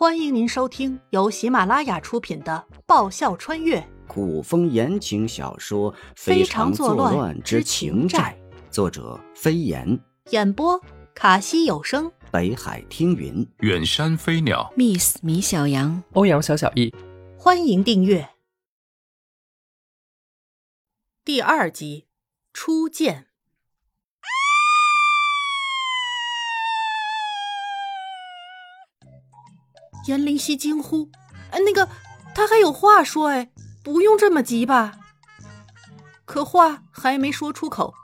欢迎您收听由喜马拉雅出品的《爆笑穿越古风言情小说《非常常作乱乱之情债》，作者飞檐，演播卡西有声，北海听云。远山飞鸟，Miss 米小羊，欧阳小小易，欢迎订阅。第二集，初见。颜灵犀惊呼：“哎，那个，他还有话说，哎，不用这么急吧？”可话还没说出口，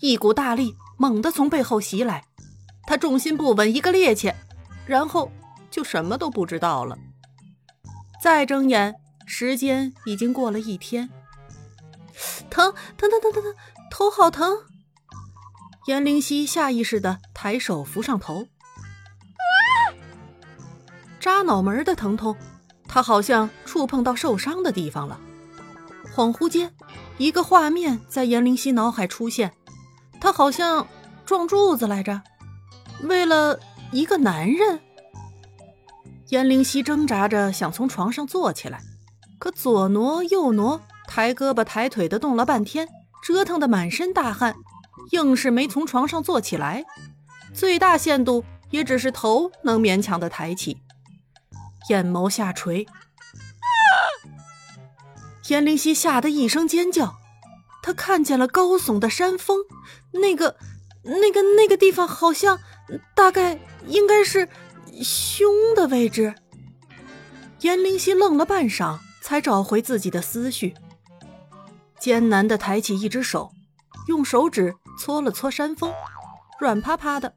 一股大力猛地从背后袭来，他重心不稳，一个趔趄，然后就什么都不知道了。再睁眼，时间已经过了一天。疼疼疼疼疼疼，头好疼！颜灵犀下意识的抬手扶上头，脑门的疼痛，他好像触碰到受伤的地方了。恍惚间，一个画面在颜灵犀脑海出现，他好像撞柱子来着，为了一个男人。颜灵犀挣扎着想从床上坐起来，可左挪右挪，抬胳膊抬腿的动了半天，折腾的满身大汗，硬是没从床上坐起来。最大限度也只是头能勉强的抬起，眼眸下垂。颜灵犀吓得一声尖叫，他看见了高耸的山峰，那个、那个、那个地方好像，大概应该是胸的位置。颜灵犀愣了半晌，才找回自己的思绪，艰难地抬起一只手，用手指搓了搓山峰，软趴趴的，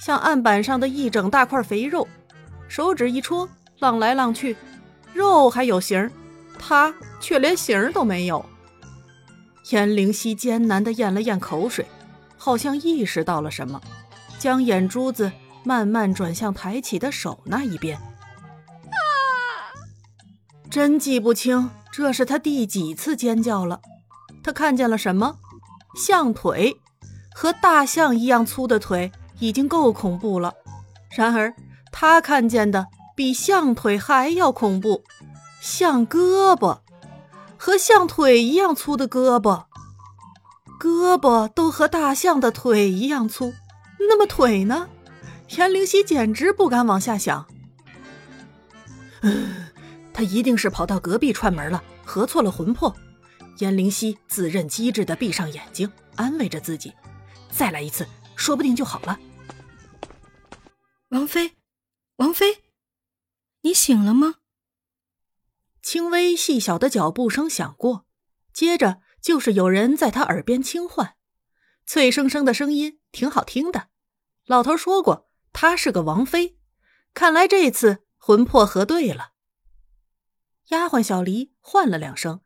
像案板上的一整大块肥肉。手指一戳，浪来浪去，肉还有形儿，他却连形儿都没有。颜灵犀艰难地咽了咽口水，好像意识到了什么，将眼珠子慢慢转向抬起的手那一边。啊真记不清这是他第几次尖叫了。他看见了什么？象腿，和大象一样粗的腿已经够恐怖了。然而他看见的比象腿还要恐怖，象胳膊，和象腿一样粗的胳膊，胳膊都和大象的腿一样粗，那么腿呢？颜灵犀简直不敢往下想。嗯，他一定是跑到隔壁串门了，合错了魂魄。颜灵犀自认机智的闭上眼睛，安慰着自己：“再来一次，说不定就好了。王妃，王妃，你醒了吗？”轻微细小的脚步声响过，接着就是有人在他耳边轻唤，脆生生的声音挺好听的。老头说过，她是个王妃，看来这次魂魄合对了。丫鬟小黎唤了两声。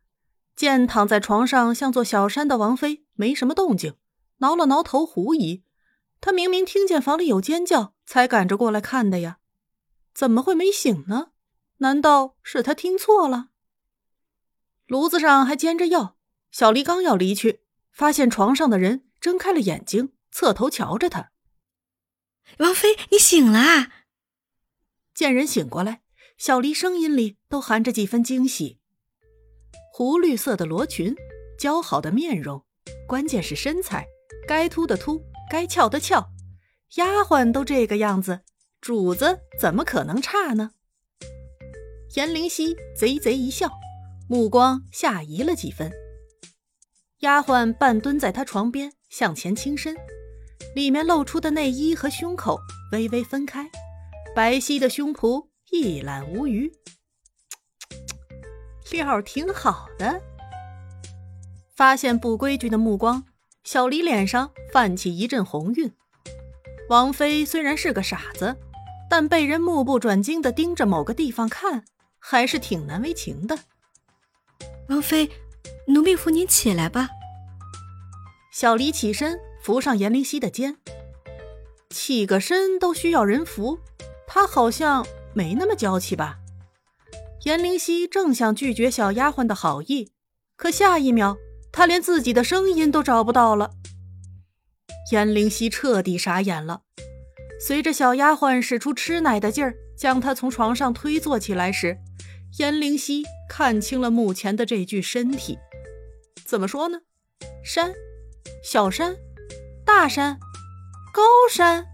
见躺在床上像座小山的王妃没什么动静，挠了挠头，狐疑：她明明听见房里有尖叫，才赶着过来看的呀，怎么会没醒呢？难道是他听错了？炉子上还煎着药，小黎刚要离去，发现床上的人睁开了眼睛，侧头瞧着他。王妃，你醒了啊！见人醒过来，小黎声音里都含着几分惊喜。湖绿色的罗裙，姣好的面容，关键是身材，该凸的凸，该翘的翘。丫鬟都这个样子，主子怎么可能差呢？颜灵犀贼贼一笑，目光下移了几分。丫鬟半蹲在他床边，向前倾身，里面露出的内衣和胸口微微分开，白皙的胸脯一览无余。料挺好的。发现不规矩的目光，小黎脸上泛起一阵红晕。王妃虽然是个傻子，但被人目不转睛的盯着某个地方看，还是挺难为情的。王妃，奴婢扶您起来吧。小离起身扶上严灵犀的肩，起个身都需要人扶，她好像没那么娇气吧？严灵犀正想拒绝小丫鬟的好意，可下一秒，她连自己的声音都找不到了。严灵犀彻底傻眼了。随着小丫鬟使出吃奶的劲儿，将他从床上推坐起来时，颜灵溪看清了目前的这具身体。怎么说呢？山，小山，大山，高山，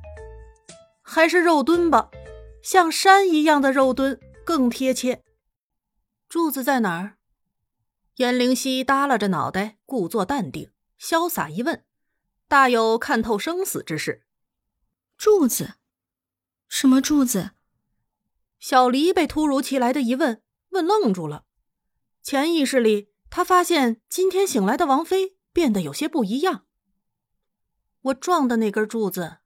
还是肉墩吧？像山一样的肉墩更贴切。柱子在哪儿？颜灵溪耷拉着脑袋，故作淡定，潇洒一问，大有看透生死之势。柱子？什么柱子？小黎被突如其来的一问问愣住了，潜意识里他发现今天醒来的王妃变得有些不一样。我撞的那根柱子，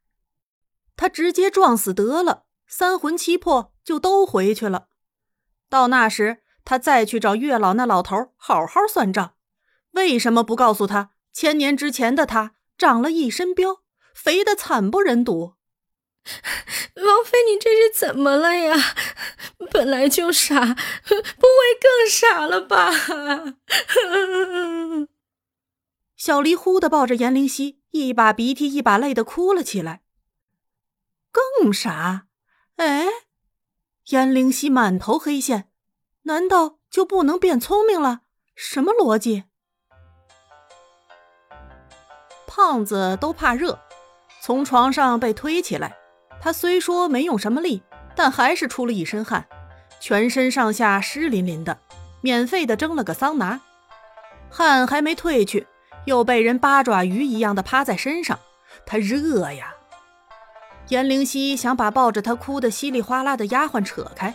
他直接撞死得了，三魂七魄就都回去了。到那时。他再去找月老那老头好好算账，为什么不告诉他，千年之前的他长了一身膘，肥的惨不忍睹？王妃，你这是怎么了呀？本来就傻，不会更傻了吧？小黎忽的抱着颜灵溪，一把鼻涕一把泪的哭了起来。更傻？哎，颜灵溪满头黑线。难道就不能变聪明了？什么逻辑？胖子都怕热，从床上被推起来，他虽说没用什么力，但还是出了一身汗，全身上下湿淋淋的，免费的蒸了个桑拿，汗还没退去，又被人八爪鱼一样的趴在身上，他热呀！颜灵溪想把抱着他哭得稀里哗啦的丫鬟扯开，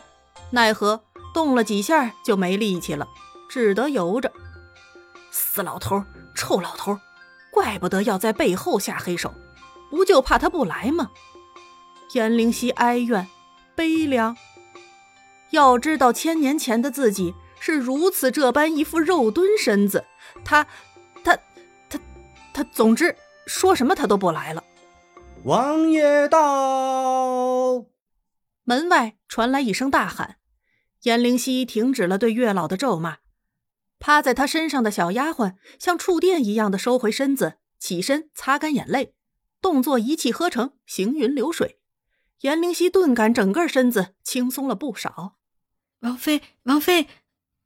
奈何。动了几下就没力气了，只得由着。死老头，臭老头，怪不得要在背后下黑手，不就怕他不来吗？颜灵溪哀怨、悲凉。要知道千年前的自己是如此这般一副肉墩身子，他、他、他、他，总之说什么他都不来了。王爷到！门外传来一声大喊。颜灵溪停止了对月老的咒骂，趴在他身上的小丫鬟像触电一样的收回身子，起身擦干眼泪，动作一气呵成，行云流水。颜灵溪顿感整个身子轻松了不少。王妃，王妃，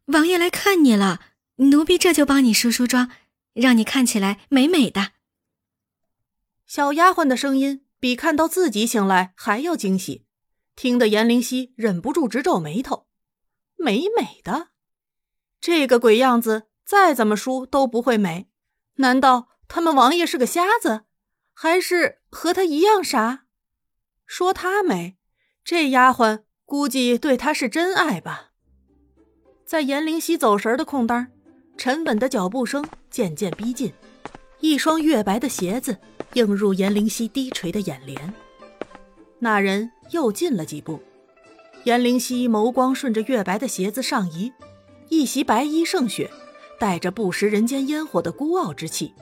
王爷来看你了，奴婢这就帮你梳梳妆，让你看起来美美的。小丫鬟的声音比看到自己醒来还要惊喜，听得严灵溪忍不住直皱眉头。美美的，这个鬼样子再怎么梳都不会美。难道他们王爷是个瞎子，还是和他一样傻？说他美，这丫鬟估计对他是真爱吧。在颜灵溪走神的空当，沉稳的脚步声渐渐逼近，一双月白的鞋子映入颜灵溪低垂的眼帘。那人又近了几步。颜灵溪眸光顺着月白的鞋子上移，一袭白衣胜雪，带着不食人间烟火的孤傲之气。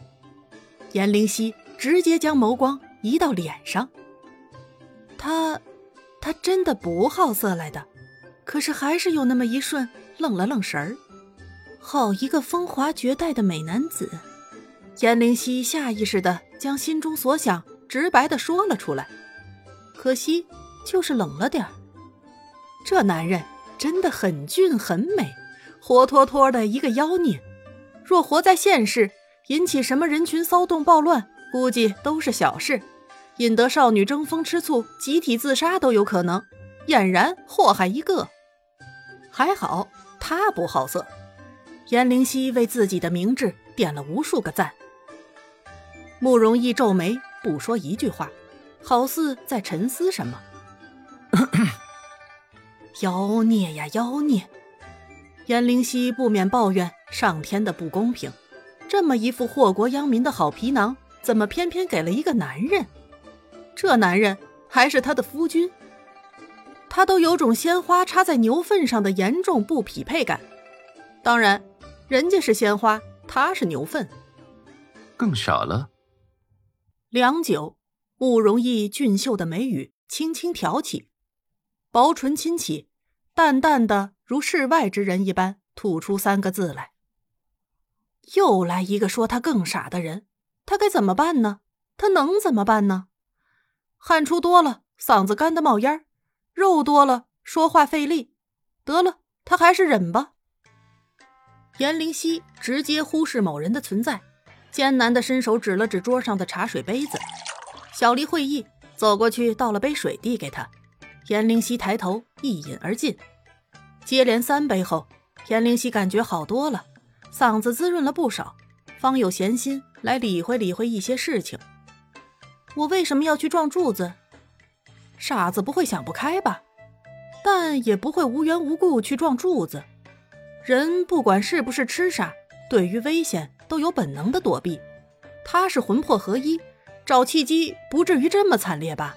颜灵溪直接将眸光移到脸上。他，他真的不好色来的，可是还是有那么一瞬愣了愣神儿。好一个风华绝代的美男子！颜灵溪下意识的将心中所想直白的说了出来，可惜就是冷了点儿。这男人真的很俊很美，活脱脱的一个妖孽。若活在现世，引起什么人群骚动暴乱，估计都是小事；引得少女争风吃醋、集体自杀都有可能，俨然祸害一个。还好他不好色。颜灵溪为自己的明智点了无数个赞。慕容易皱眉，不说一句话，好似在沉思什么。妖孽呀，妖孽！颜灵溪不免抱怨上天的不公平。这么一副祸国殃民的好皮囊，怎么偏偏给了一个男人？这男人还是他的夫君，他都有种鲜花插在牛粪上的严重不匹配感。当然，人家是鲜花，他是牛粪。更傻了。良久，慕容易俊秀的眉宇轻轻挑起，薄唇轻启。淡淡的，如世外之人一般，吐出三个字来。又来一个说他更傻的人，他该怎么办呢？他能怎么办呢？汗出多了，嗓子干的冒烟肉多了，说话费力。得了，他还是忍吧。颜灵溪直接忽视某人的存在，艰难的伸手指了指桌上的茶水杯子。小黎会意，走过去倒了杯水递给他。颜灵溪抬头一饮而尽。接连三杯后，颜灵溪感觉好多了，嗓子滋润了不少，方有闲心来理会理会一些事情。我为什么要去撞柱子？傻子不会想不开吧？但也不会无缘无故去撞柱子。人不管是不是痴傻，对于危险都有本能的躲避。他是魂魄合一，找契机不至于这么惨烈吧？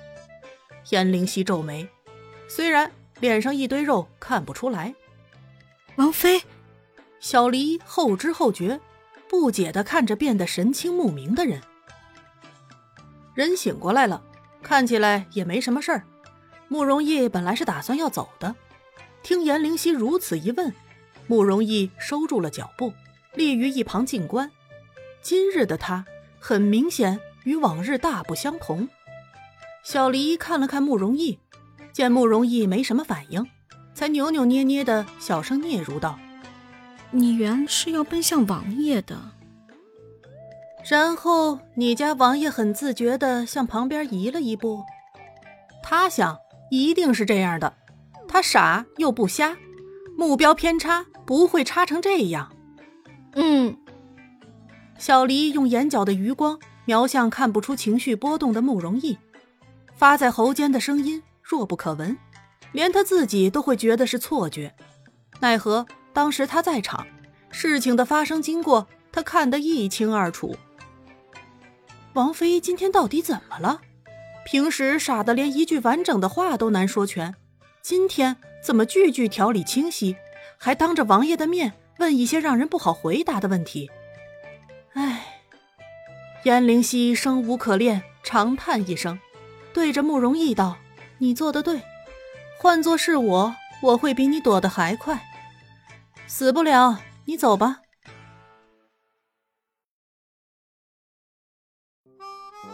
颜灵溪皱眉，虽然脸上一堆肉看不出来。王妃，小黎后知后觉，不解地看着变得神清目明的人。人醒过来了，看起来也没什么事儿。慕容易本来是打算要走的，听颜灵溪如此一问。慕容易收住了脚步，立于一旁静观。今日的他很明显与往日大不相同。小黎看了看慕容易，见慕容易没什么反应，才扭扭捏捏的小声嗫嚅道：“你原是要奔向王爷的。”然后你家王爷很自觉的向旁边移了一步。他想，一定是这样的。他傻又不瞎，目标偏差。不会差成这样。嗯，小黎用眼角的余光瞄向看不出情绪波动的慕容易，发在喉间的声音弱不可闻，连他自己都会觉得是错觉。奈何当时他在场，事情的发生经过他看得一清二楚。王妃今天到底怎么了？平时傻的连一句完整的话都难说全，今天怎么句句条理清晰？还当着王爷的面问一些让人不好回答的问题，唉，燕灵溪生无可恋，长叹一声，对着慕容逸道：“你做的对，换做是我，我会比你躲得还快。死不了，你走吧。”